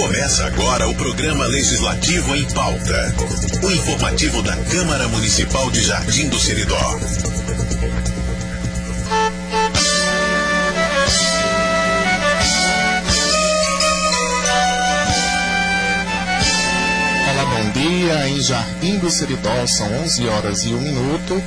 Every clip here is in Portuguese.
Começa agora o programa Legislativo em Pauta. O informativo da Câmara Municipal de Jardim do Seridó. Dia. Em Jardim do Seridó são 11 horas e 1 minuto.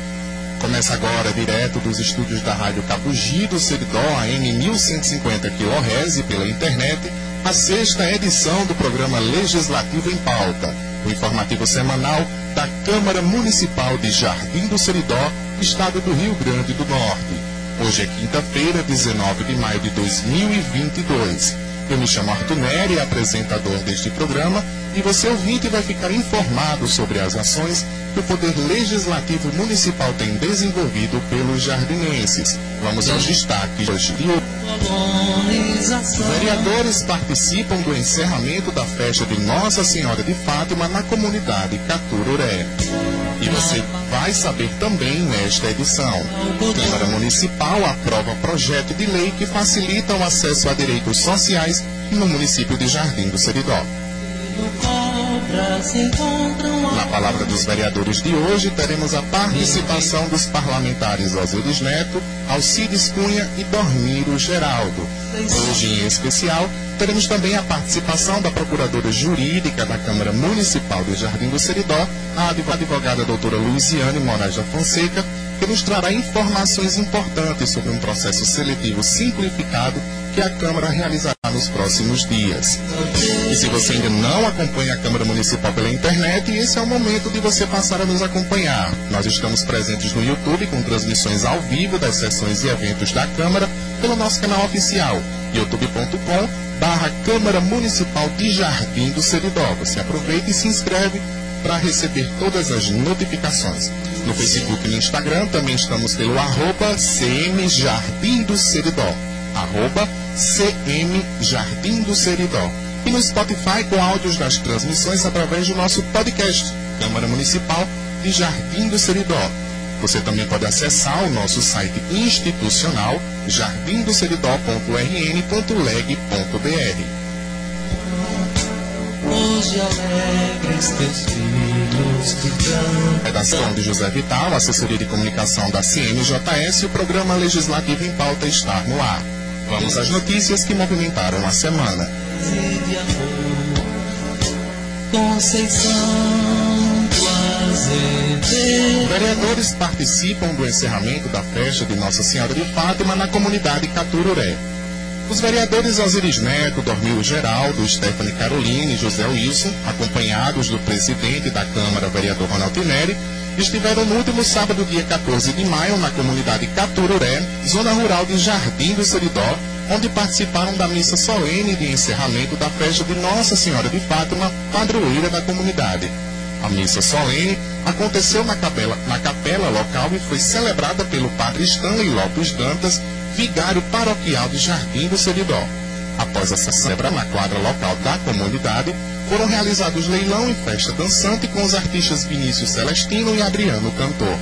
Começa agora direto dos estúdios da Rádio Capugi do Seridó, AM 1150 kHz pela internet a sexta edição do programa Legislativo em Pauta, o informativo semanal da Câmara Municipal de Jardim do Seridó, Estado do Rio Grande do Norte. Hoje é quinta-feira, 19 de maio de 2022. Eu me chamo Arthur Neri, apresentador deste programa, e você ouvinte vai ficar informado sobre as ações que o Poder Legislativo Municipal tem desenvolvido pelos jardinenses. Vamos aos destaques hoje. Vereadores participam do encerramento da festa de Nossa Senhora de Fátima na comunidade Catururé. E você vai saber também nesta edição. Câmara Municipal aprova projeto de lei que facilita o acesso a direitos sociais no município de Jardim do Seridó. Na palavra dos vereadores de hoje, teremos a participação dos parlamentares Osiris Neto, Alcides Cunha e Dormiro Geraldo. Hoje, em especial, teremos também a participação da Procuradora Jurídica da Câmara Municipal de Jardim do Seridó, a advogada doutora Luiziane Moraes da Fonseca, que nos trará informações importantes sobre um processo seletivo simplificado que a Câmara realizará nos próximos dias. E se você ainda não acompanha a Câmara Municipal pela internet, esse é o momento de você passar a nos acompanhar. Nós estamos presentes no YouTube com transmissões ao vivo das sessões e eventos da Câmara pelo nosso canal oficial, youtube.com barra Câmara Municipal de Jardim do Seridó. Você aproveita e se inscreve para receber todas as notificações. No Facebook e no Instagram também estamos pelo arroba CM Jardim do Seridó. Arroba CM Jardim do Seridó. E no Spotify com áudios das transmissões através do nosso podcast, Câmara Municipal de Jardim do Seridó. Você também pode acessar o nosso site institucional jardimdoseridó.rn.leg.br. Hoje alegres teus filhos te cantam. Redação de José Vital, assessoria de comunicação da CMJS, o programa legislativo em pauta está no ar. Vamos às notícias que movimentaram a semana. de amor. Conceição. Vereadores participam do encerramento da festa de Nossa Senhora de Fátima na comunidade Catururé. Os vereadores Osiris Neto, Dormil Geraldo, Stephanie Caroline e José Wilson, acompanhados do presidente da Câmara, vereador Ronaldo Neri, estiveram no último sábado, dia 14 de maio, na comunidade Catururé, zona rural de Jardim do Seridó, onde participaram da missa solene de encerramento da festa de Nossa Senhora de Fátima, padroeira da comunidade. A missa solene aconteceu na capela, na capela local e foi celebrada pelo padre Stanley Lopes Dantas, vigário paroquial de Jardim do Seridó. Após essa celebra na quadra local da comunidade, foram realizados leilão e festa dançante com os artistas Vinícius Celestino e Adriano Cantor.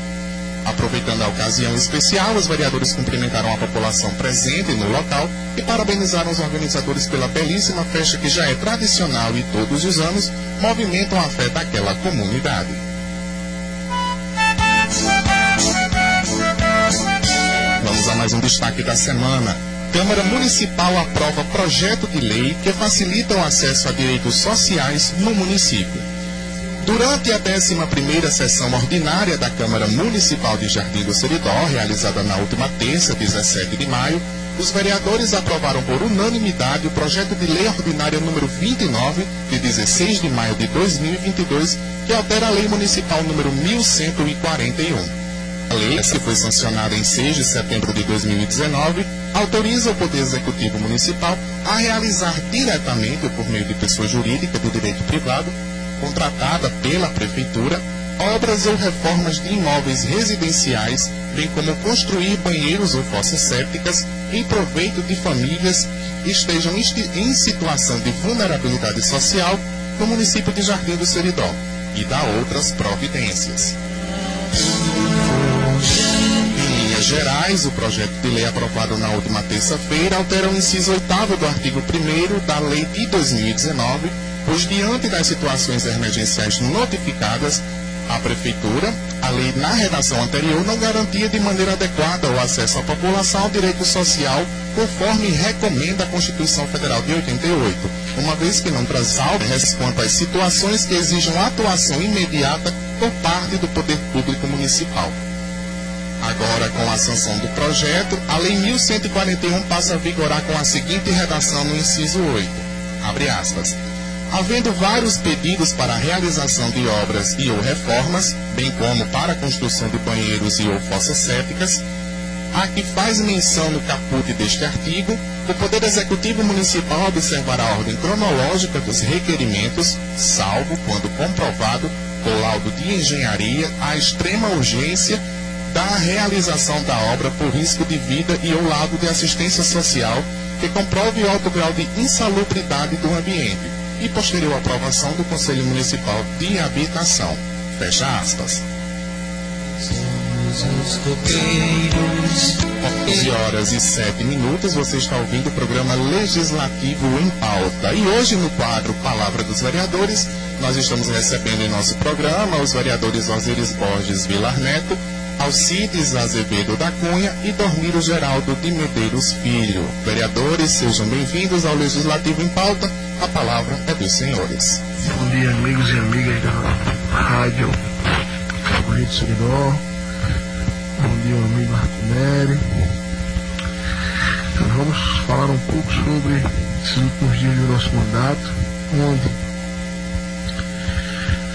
Aproveitando a ocasião especial, os vereadores cumprimentaram a população presente no local e parabenizaram os organizadores pela belíssima festa que já é tradicional e todos os anos movimentam a fé daquela comunidade. Mais um destaque da semana. Câmara Municipal aprova projeto de lei que facilita o acesso a direitos sociais no município. Durante a 11ª sessão ordinária da Câmara Municipal de Jardim do Seridó, realizada na última terça, 17 de maio, os vereadores aprovaram por unanimidade o projeto de lei ordinária número 29, de 16 de maio de 2022, que altera a lei municipal número 1141. Lei, que foi sancionada em 6 de setembro de 2019, autoriza o Poder Executivo Municipal a realizar diretamente, por meio de pessoa jurídica do direito privado, contratada pela Prefeitura, obras ou reformas de imóveis residenciais, bem como construir banheiros ou fossas sépticas em proveito de famílias que estejam em situação de vulnerabilidade social no município de Jardim do Seridó e dá outras providências. Gerais, o projeto de lei aprovado na última terça-feira altera o inciso 8 do artigo 1 da Lei de 2019, pois, diante das situações emergenciais notificadas, a Prefeitura, a lei na redação anterior não garantia de maneira adequada o acesso à população ao direito social, conforme recomenda a Constituição Federal de 88, uma vez que não traz salvas quanto às situações que exijam atuação imediata por parte do poder público municipal. Agora, com a sanção do projeto, a Lei 1141 passa a vigorar com a seguinte redação no inciso 8. Abre aspas. Havendo vários pedidos para a realização de obras e ou reformas, bem como para a construção de banheiros e ou fossas sépticas, a que faz menção no caput deste artigo, o Poder Executivo Municipal observará a ordem cronológica dos requerimentos, salvo quando comprovado por laudo de engenharia a extrema urgência da realização da obra por risco de vida e ou lado de assistência social que comprove o alto grau de insalubridade do ambiente e posterior aprovação do Conselho Municipal de Habitação. Fecha aspas. Somos os coqueiros. 11 horas e 7 minutos, você está ouvindo o programa Legislativo em Pauta. E hoje, no quadro Palavra dos Vereadores, nós estamos recebendo em nosso programa os vereadores Osiris Borges Vilar Neto, Alcides Azevedo da Cunha e Dormiro Geraldo de Medeiros Filho. Vereadores, sejam bem-vindos ao Legislativo em Pauta. A palavra é dos senhores. Bom dia, amigos e amigas da Rádio Favorito Seguidor. Bom dia, amigo. Nós vamos falar um pouco sobre esses últimos dias do nosso mandato, onde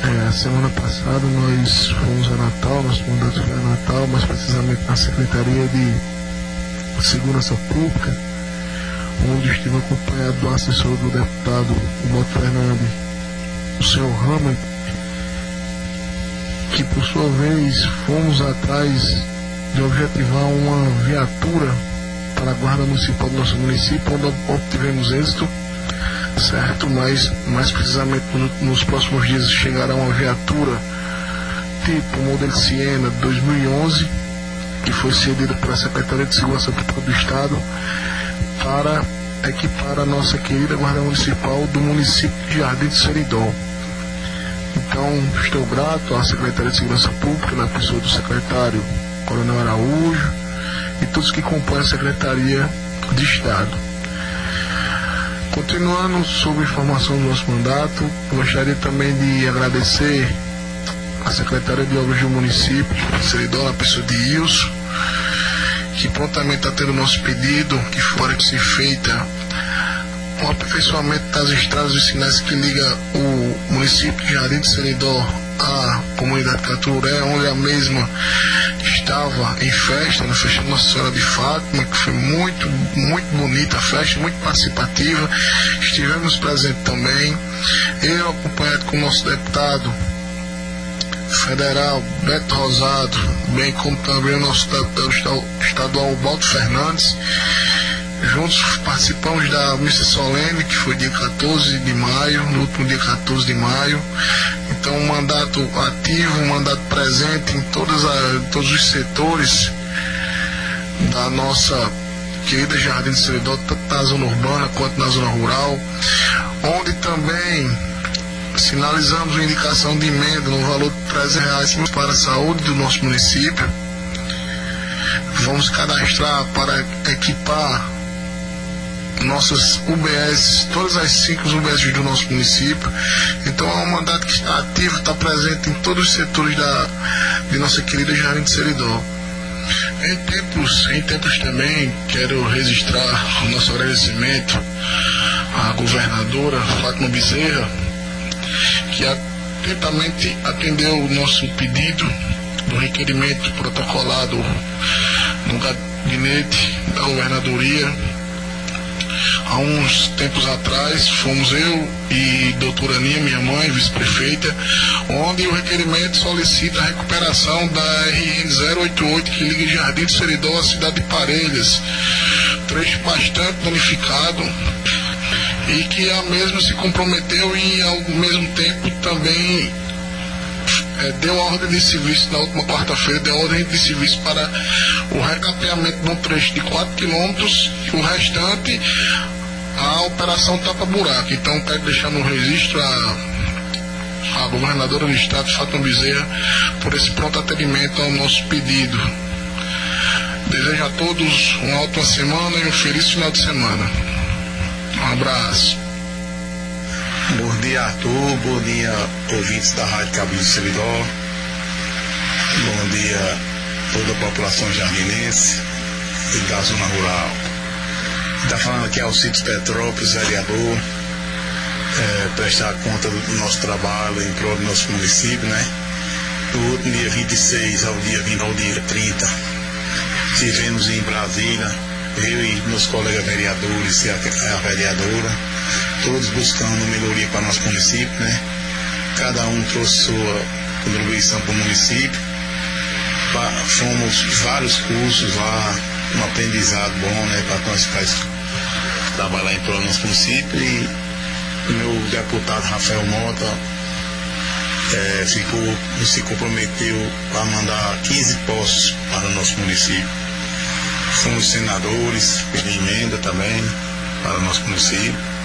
é, semana passada nós fomos a Natal, nosso mandato foi a Natal, mais precisamente na Secretaria de Segurança Pública, onde estive acompanhado do assessor do deputado Boto Fernandes, o senhor Hammer, que por sua vez fomos atrás de objetivar uma viatura para a Guarda Municipal do nosso município, onde obtivemos êxito certo? Mas mais precisamente no- nos próximos dias chegará uma viatura tipo modelo Siena 2011 que foi cedida pela Secretaria de Segurança Pública do Estado para equipar a nossa querida Guarda Municipal do município de Jardim de Seridó. Então, estou grato à Secretaria de Segurança Pública, na pessoa do secretário Coronel Araújo e todos que compõem a Secretaria de Estado. Continuando sobre a informação do nosso mandato, gostaria também de agradecer a secretária de Obras do município, de Seridó, na pessoa de Ilso, que prontamente está tendo o nosso pedido, que fora que se feita um aperfeiçoamento das estradas vicinais que liga o município de Jardim de Seridó à comunidade Caturé, onde a mesma estava em festa, na festa de Nossa Senhora de Fátima, que foi muito, muito bonita a festa, muito participativa. Estivemos presentes também. Eu, acompanhado com o nosso deputado federal Beto Rosado, bem como também o nosso deputado esta- estadual Baldo Fernandes. Juntos participamos da missa solene, que foi dia 14 de maio, no último dia 14 de maio. Então, um mandato ativo, um mandato presente em todas a- todos os setores da nossa querida Jardim de Seridó, tanto na zona urbana quanto na zona rural, onde também sinalizamos uma indicação de emenda no valor de 300 reais para a saúde do nosso município. Vamos cadastrar para equipar nossas UBS, todas as cinco UBS do nosso município. Então é um mandato que está ativo, está presente em todos os setores da, de nossa querida Jardim de Seridó. Em tempos, em tempos também quero registrar o nosso agradecimento à governadora Fátima Bezerra, que atentamente atendeu o nosso pedido do requerimento protocolado no gabinete da governadoria há uns tempos atrás, fomos eu e doutora Aninha, minha mãe, vice-prefeita, onde o requerimento solicita a recuperação da RN 088 que liga Jardim do Seridó à cidade de Parelhas. Trecho bastante danificado e que a mesma se comprometeu em ao mesmo tempo também é, deu ordem de serviço na última quarta-feira, deu ordem de serviço para o recapeamento de um trecho de 4 quilômetros e o restante a operação tapa-buraco. Então quero deixar no registro a, a governadora do estado, Fátima Bezerra, por esse pronto atendimento ao nosso pedido. Desejo a todos uma ótima semana e um feliz final de semana. Um abraço. Dia, Arthur. Bom dia, ouvintes da Rádio Cabo do Seridó. Bom dia, toda a população jardinense e da zona rural. Está falando aqui Alcides Petrópolis, vereador. É, prestar conta do nosso trabalho em prol do nosso município, né? Do último dia 26 ao dia 20 ao dia 30. Estivemos em Brasília, eu e meus colegas vereadores e a, a vereadora, todos buscando melhoria para nosso município, né? Cada um trouxe sua contribuição para o município. Fomos vários cursos lá, um aprendizado bom, né? Para nós trabalhar em prol do nosso município e o meu deputado Rafael Mota é, ficou, se comprometeu a mandar 15 postos para o nosso município. Fomos senadores, pedi emenda também para o nosso município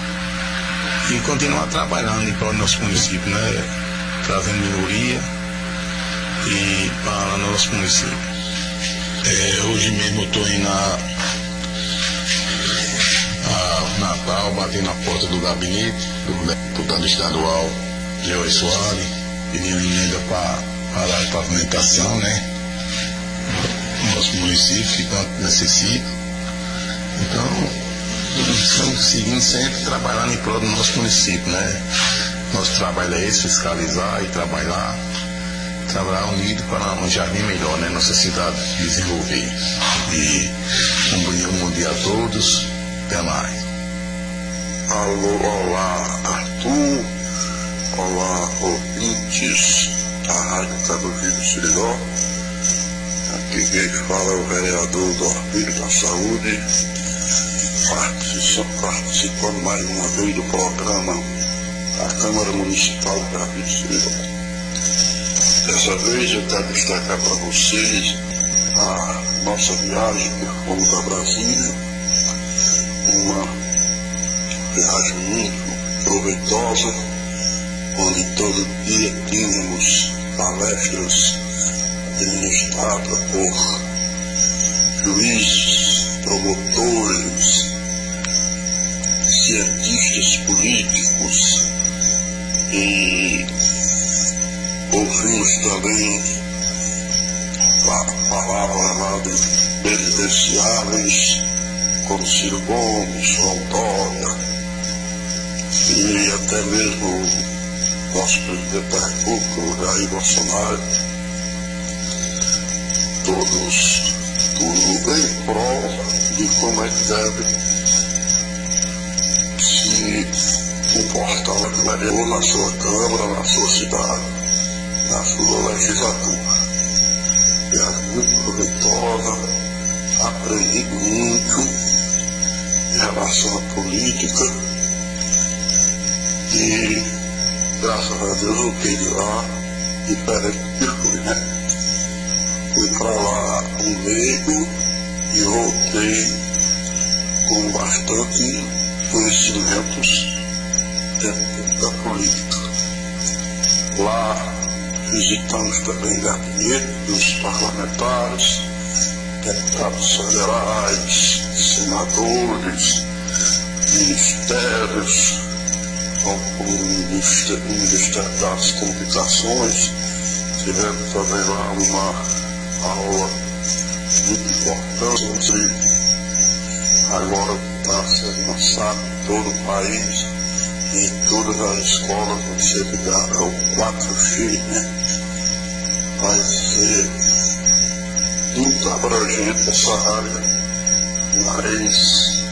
e continuar trabalhando prol do nosso município, né? Trazendo melhoria e para o nosso município. É, hoje mesmo eu estou indo na a Natal, batendo na porta do gabinete do deputado estadual Joey Soares, pedindo emenda para a pavimentação, né? Nosso município que tanto necessita. Então, estamos seguindo sempre trabalhando em prol do nosso município, né? Nosso trabalho é esse, fiscalizar e trabalhar, trabalhar unido para um jardim melhor, né? Nossa cidade desenvolver. E um bom dia a todos, até mais. Alô, olá, Arthur. Olá, ouvintes da Rádio Cabovino Siridó. Aqui quem fala é o vereador do Orfilho da Saúde, participando mais uma vez do programa da Câmara Municipal Siridó. Dessa vez eu quero destacar para vocês a nossa viagem que fomos a Brasília, uma viagem muito proveitosa, onde todo dia tínhamos palestras administradas por juízes, promotores, cientistas políticos. E ouvimos também palavras lá de presidenciáveis como Ciro Gomes, Dória, e até mesmo o nosso presidente da República, Jair Bolsonaro, todos tudo em prol de como é que deve vereador na sua Câmara, na sua cidade, na sua legislatura. É muito proveitosa, aprendi muito em relação à política e graças a Deus eu de lá e peraí que fui, né? Fui para lá um leigo e voltei com bastante conhecimentos dentro da política. Lá visitamos também gabinete dos parlamentares, deputados federais, senadores, ministérios, como Ministério, das Comunicações, tivemos também lá uma aula muito importante agora está sendo lançado em todo o país, em todas as escolas, você ligar ao 4G, né? Vai ser muito abrangente essa área, mas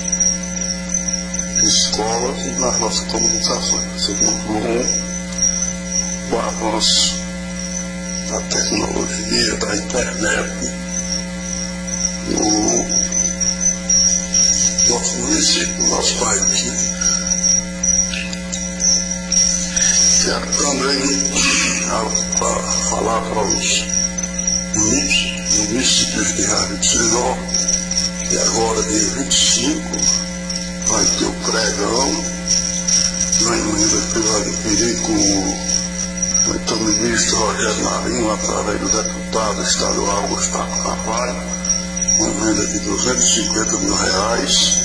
escolas e nas nossas comunicações. Segundo o avanço da tecnologia, da internet, no nosso município, no nosso país. Quero para os municípios de Rádio de Sirinó que agora, dia 25, vai ter o pregão. Na vai adquirir com o então, ministro Rogério Marinho, através do deputado estadual Gustavo Carvalho, uma emenda de 250 mil reais,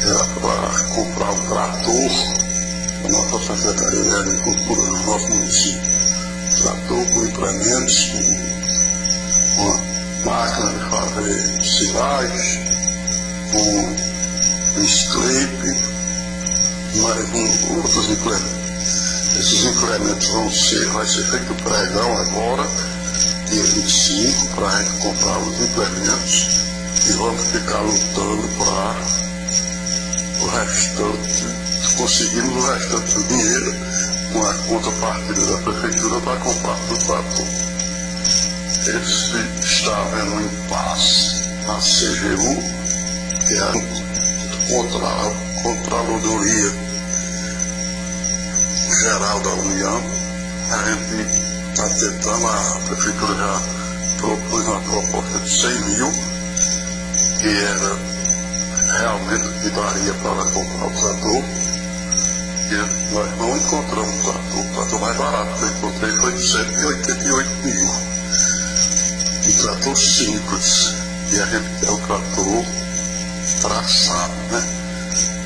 que era para comprar um trator. A nossa Secretaria de Agricultura no nosso município com implementos, com uma máquina de fazer silagem, com um scrape, mas com outros implementos. Esses implementos vão ser, vai ser feito pregão agora, dia 25, para a gente comprar os implementos e vamos ficar lutando para o restante conseguimos o restante do dinheiro com a contrapartida da prefeitura para comprar o trator. Esse está havendo um impasse na CGU, que é contra, a Contralodoria Geral da União. A gente está tentando, a prefeitura já propôs uma proposta de 100 mil, que era realmente que daria para comprar o trator nós não encontramos o trator, o trator mais barato que eu encontrei foi de 188 mil. Um trator simples. E a gente quer o trator traçado, né?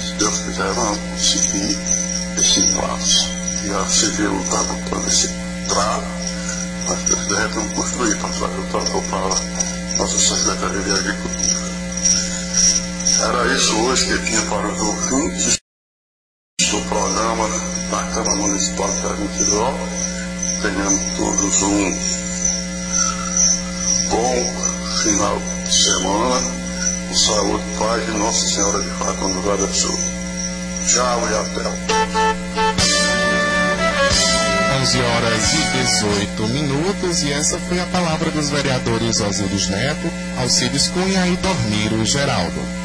Se Deus quiser, vamos conseguir esse passo. E a CGU está botando esse travo, mas Deus quiser, vamos construir para trazer o trator para nossa Secretaria de Agricultura. Era isso hoje que tinha para os ouvintes Tenhamos todos um bom final de semana. Com saúde, paz e Nossa Senhora de Fátima do Guarda Sul. Tchau e até. 11 horas e 18 minutos e essa foi a palavra dos vereadores Osíris Neto, Alcides Cunha e Dormiro Geraldo.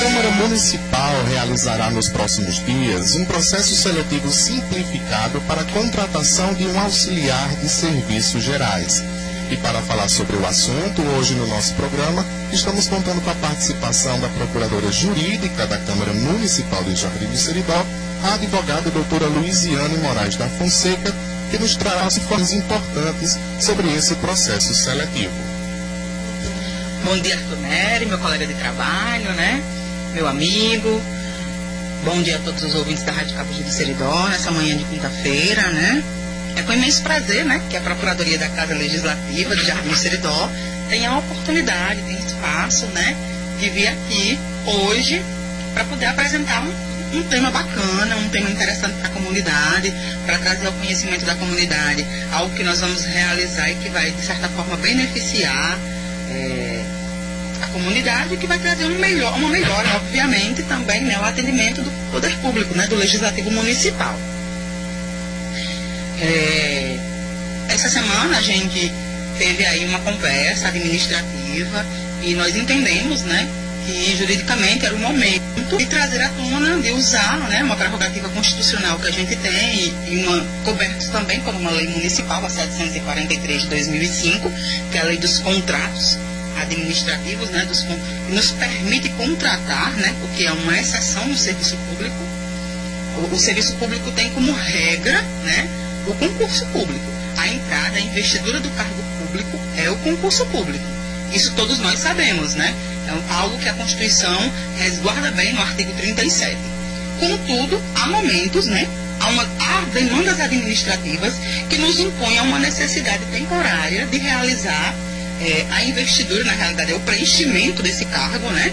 Câmara Municipal realizará nos próximos dias um processo seletivo simplificado para a contratação de um auxiliar de serviços gerais. E para falar sobre o assunto, hoje no nosso programa, estamos contando com a participação da Procuradora Jurídica da Câmara Municipal de Jardim do Seridó, a advogada doutora Luiziane Moraes da Fonseca, que nos trará informações importantes sobre esse processo seletivo. Bom dia, Arthur Nery, meu colega de trabalho, né? Meu amigo. Bom dia a todos os ouvintes da Rádio Cabo de Seridó, nessa manhã de quinta-feira, né? É com imenso prazer, né, que a Procuradoria da Casa Legislativa de Jardim Seridó tenha a oportunidade, tem espaço, né, de vir aqui hoje para poder apresentar um, um, tema bacana, um tema interessante para a comunidade, para trazer ao conhecimento da comunidade algo que nós vamos realizar e que vai, de certa forma, beneficiar. É, comunidade que vai trazer um melhor, uma melhora, obviamente, também né, o atendimento do poder público, né, do legislativo municipal. É, essa semana a gente teve aí uma conversa administrativa e nós entendemos, né, que juridicamente era o momento de trazer à tona, de usar né, uma prerrogativa constitucional que a gente tem e uma coberta também por uma lei municipal, a 743 de 2005, que é a lei dos contratos administrativos, né, dos, nos permite contratar, né, o que é uma exceção no serviço público. O, o serviço público tem como regra né, o concurso público. A entrada, a investidura do cargo público é o concurso público. Isso todos nós sabemos, né? É algo que a Constituição resguarda bem no artigo 37. Contudo, há momentos, né? Há, uma, há demandas administrativas que nos impõem a uma necessidade temporária de realizar é, a investidura, na realidade, é o preenchimento desse cargo, né?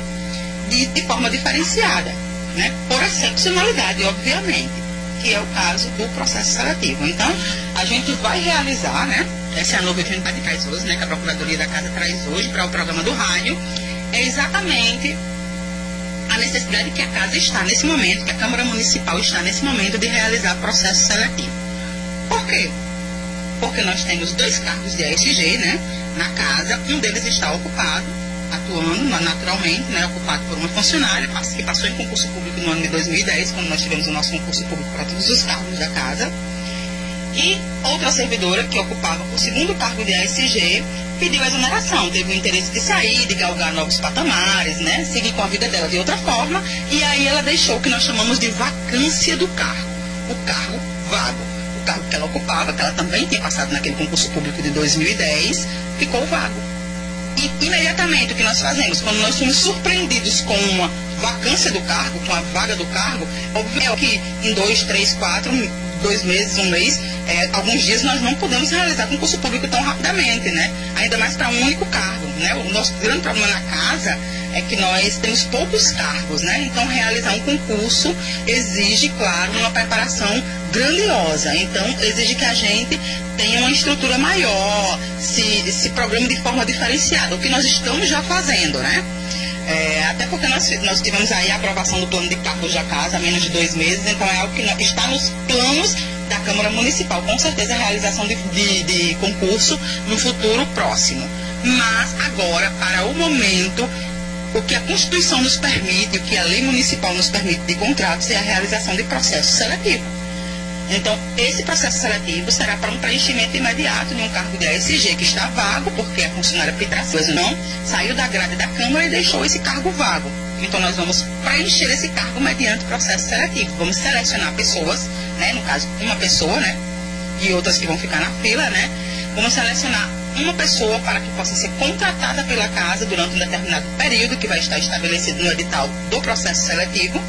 De, de forma diferenciada, né? Por excepcionalidade, obviamente, que é o caso do processo seletivo. Então, a gente vai realizar, né? Essa é a novidade que traz hoje, né? Que a Procuradoria da Casa traz hoje para o programa do rádio. É exatamente a necessidade que a Casa está nesse momento, que a Câmara Municipal está nesse momento de realizar processo seletivo. Por quê? Porque nós temos dois cargos de ASG, né? Na casa, um deles está ocupado, atuando naturalmente, né, ocupado por uma funcionária que passou em concurso público no ano de 2010, quando nós tivemos o nosso concurso público para todos os cargos da casa. E outra servidora que ocupava o segundo cargo de ASG pediu exoneração, teve o interesse de sair, de galgar novos patamares, né, seguir com a vida dela de outra forma, e aí ela deixou o que nós chamamos de vacância do cargo, o cargo vago. O cargo que ela ocupava, que ela também tinha passado naquele concurso público de 2010, ficou vago. E imediatamente o que nós fazemos, quando nós somos surpreendidos com uma vacância do cargo, com a vaga do cargo, óbvio que em dois, três, quatro, dois meses, um mês, é, alguns dias nós não podemos realizar concurso público tão rapidamente, né? Ainda mais para um único cargo, né? O nosso grande problema na casa é que nós temos poucos cargos, né? Então realizar um concurso exige, claro, uma preparação grandiosa. Então exige que a gente tenha uma estrutura maior, se, se programe de forma diferenciada, o que nós estamos já fazendo, né? É, até porque nós, nós tivemos aí a aprovação do plano de cargos da casa há menos de dois meses, então é algo que está nos planos da Câmara Municipal, com certeza a realização de, de, de concurso no futuro próximo. Mas agora, para o momento, o que a Constituição nos permite, o que a lei municipal nos permite de contratos é a realização de processo seletivo. Então, esse processo seletivo será para um preenchimento imediato de um cargo de ASG que está vago, porque a funcionária Pitrações não saiu da grade da Câmara e deixou esse cargo vago. Então, nós vamos preencher esse cargo mediante processo seletivo. Vamos selecionar pessoas, né, no caso, uma pessoa, né, e outras que vão ficar na fila, né, vamos selecionar uma pessoa para que possa ser contratada pela casa durante um determinado período que vai estar estabelecido no edital do processo seletivo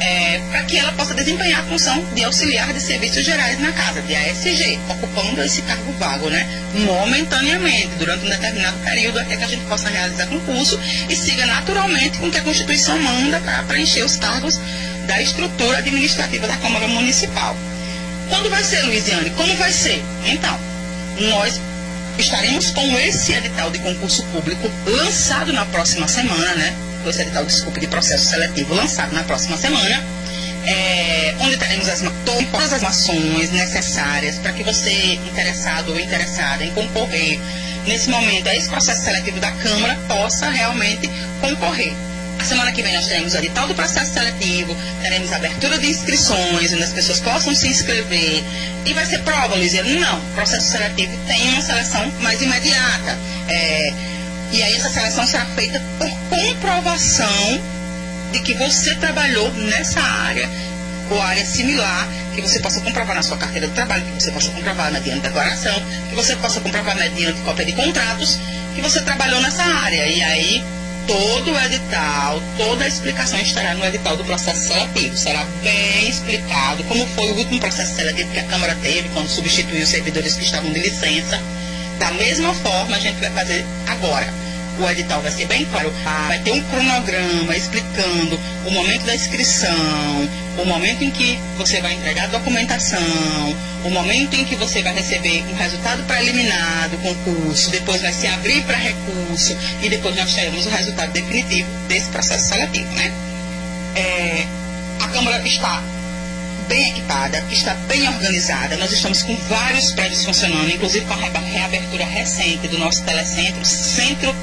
é, para que ela possa desempenhar a função de auxiliar de serviços gerais na casa, de ASG, ocupando esse cargo vago, né, momentaneamente, durante um determinado período, até que a gente possa realizar concurso e siga naturalmente com o que a Constituição manda para preencher os cargos da estrutura administrativa da Câmara Municipal. Quando vai ser, Luiziane? Como vai ser? Então, nós estaremos com esse edital de concurso público lançado na próxima semana, né? Esse edital, desculpe, de processo seletivo lançado na próxima semana, é, onde teremos as, todas as ações necessárias para que você, interessado ou interessada em concorrer nesse momento a esse processo seletivo da Câmara, possa realmente concorrer. A semana que vem nós teremos o edital do processo seletivo, teremos abertura de inscrições, onde as pessoas possam se inscrever. E vai ser prova, Luizia? Não. O processo seletivo tem uma seleção mais imediata. É, e aí essa seleção será feita por comprovação de que você trabalhou nessa área ou área similar, que você possa comprovar na sua carteira de trabalho, que você possa comprovar mediante declaração, que você possa comprovar mediante cópia de contratos, que você trabalhou nessa área. E aí todo o edital, toda a explicação estará no edital do processo seletivo. Será bem explicado como foi o último processo seletivo que a Câmara teve, quando substituiu os servidores que estavam de licença da mesma forma, a gente vai fazer agora. O edital vai ser bem claro, vai ter um cronograma explicando o momento da inscrição, o momento em que você vai entregar a documentação, o momento em que você vai receber um resultado preliminar do concurso, depois vai se abrir para recurso e depois nós teremos o resultado definitivo desse processo seletivo, né? É, a Câmara está bem equipada, está bem organizada. Nós estamos com vários prédios funcionando, inclusive com a reabertura recente do nosso telecentro, Centro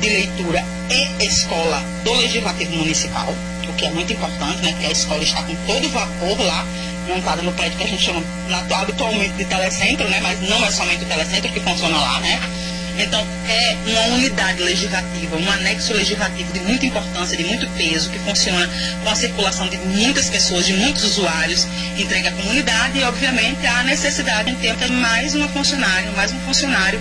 de Leitura e Escola do Legislativo Municipal, o que é muito importante, né? Que a escola está com todo vapor lá, montada no prédio que a gente chama habitualmente de telecentro, né? Mas não é somente o telecentro que funciona lá, né? Então, é uma unidade legislativa, um anexo legislativo de muita importância, de muito peso, que funciona com a circulação de muitas pessoas, de muitos usuários, entrega à comunidade e, obviamente, há necessidade de ter mais uma funcionária, mais um funcionário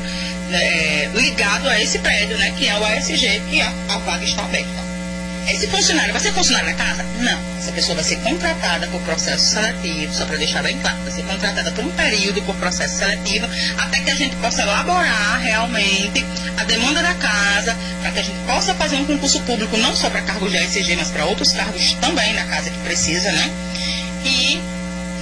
é, ligado a esse prédio, né, que é o ASG, que a, a vaga está aberta. Esse funcionário vai ser funcionário na casa? Não. Essa pessoa vai ser contratada por processo seletivo, só para deixar bem claro, vai ser contratada por um período por processo seletivo, até que a gente possa elaborar realmente a demanda da casa, para que a gente possa fazer um concurso público, não só para cargos de ASG, mas para outros cargos também na casa que precisa, né? E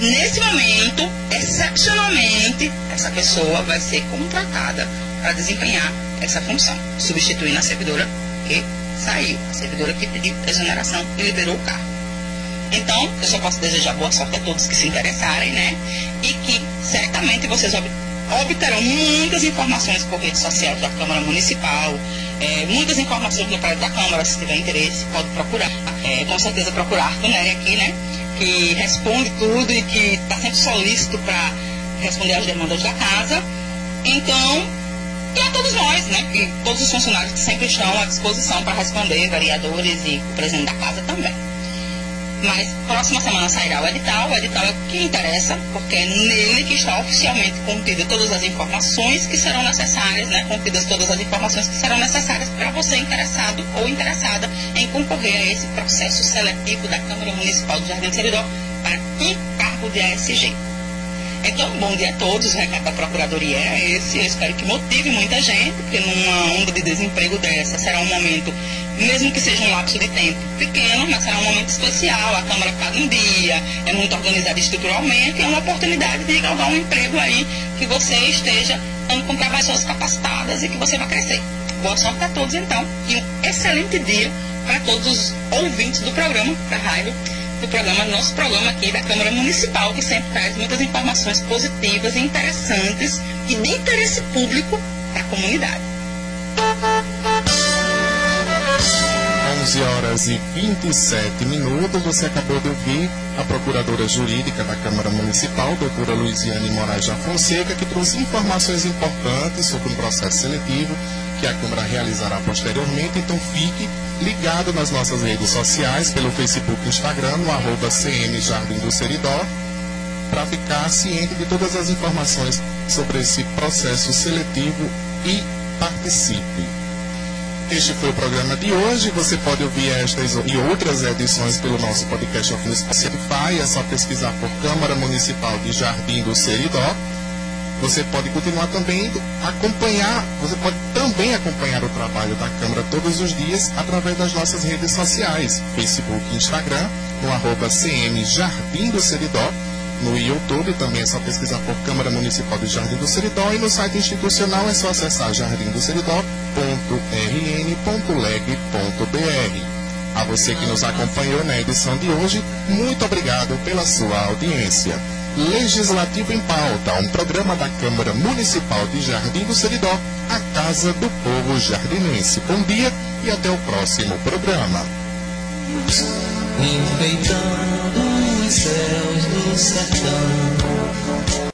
nesse momento, excepcionalmente, essa pessoa vai ser contratada para desempenhar essa função, substituindo a servidora que saiu. A servidora que pediu exoneração e liberou o carro. Então, eu só posso desejar boa sorte a todos que se interessarem, né? E que certamente vocês obterão muitas informações por redes sociais da Câmara Municipal, é, muitas informações no prédio da Câmara, se tiver interesse, pode procurar. É, com certeza procurar né, aqui, né? Que responde tudo e que está sempre solícito para responder às demandas da casa. Então, e a todos nós, né? E todos os funcionários que sempre estão à disposição para responder, vereadores e o presidente da casa também. Mas próxima semana sairá o edital. O edital é o que interessa, porque é nele que está oficialmente contida todas as informações que serão necessárias, né? Contidas todas as informações que serão necessárias para você interessado ou interessada em concorrer a esse processo seletivo da Câmara Municipal de Jardim Seridó para um cargo de ASG. Então, bom dia a todos. O recado da Procuradoria é esse. Eu espero que motive muita gente, porque numa onda de desemprego dessa será um momento, mesmo que seja um lapso de tempo pequeno, mas será um momento especial. A Câmara paga um dia, é muito organizada estruturalmente, é uma oportunidade de galgar um emprego aí que você esteja dando com pessoas capacitadas e que você vai crescer. Boa sorte a todos, então, e um excelente dia para todos os ouvintes do programa da Rádio do programa, nosso programa aqui da Câmara Municipal, que sempre traz muitas informações positivas e interessantes e de interesse público para a comunidade. 11 horas e 27 minutos, você acabou de ouvir a Procuradora Jurídica da Câmara Municipal, doutora Luiziane Moraes da Fonseca, que trouxe informações importantes sobre um processo seletivo que a Câmara realizará posteriormente, então fique ligado nas nossas redes sociais, pelo Facebook e Instagram, no arroba CM Jardim do Seridó, para ficar ciente de todas as informações sobre esse processo seletivo e participe. Este foi o programa de hoje. Você pode ouvir estas e outras edições pelo nosso podcast no Spotify. É só pesquisar por Câmara Municipal de Jardim do Seridó você pode continuar também acompanhar, você pode também acompanhar o trabalho da Câmara todos os dias através das nossas redes sociais, Facebook e Instagram, no arroba CM Jardim do Seridó, no YouTube também é só pesquisar por Câmara Municipal de Jardim do Seridó e no site institucional é só acessar jardimdoseridó.rn.leg.br. A você que nos acompanhou na edição de hoje, muito obrigado pela sua audiência. Legislativo em Pauta, um programa da Câmara Municipal de Jardim do Seridó, a Casa do Povo Jardinense. Bom dia e até o próximo programa. Enfeitando os céus do sertão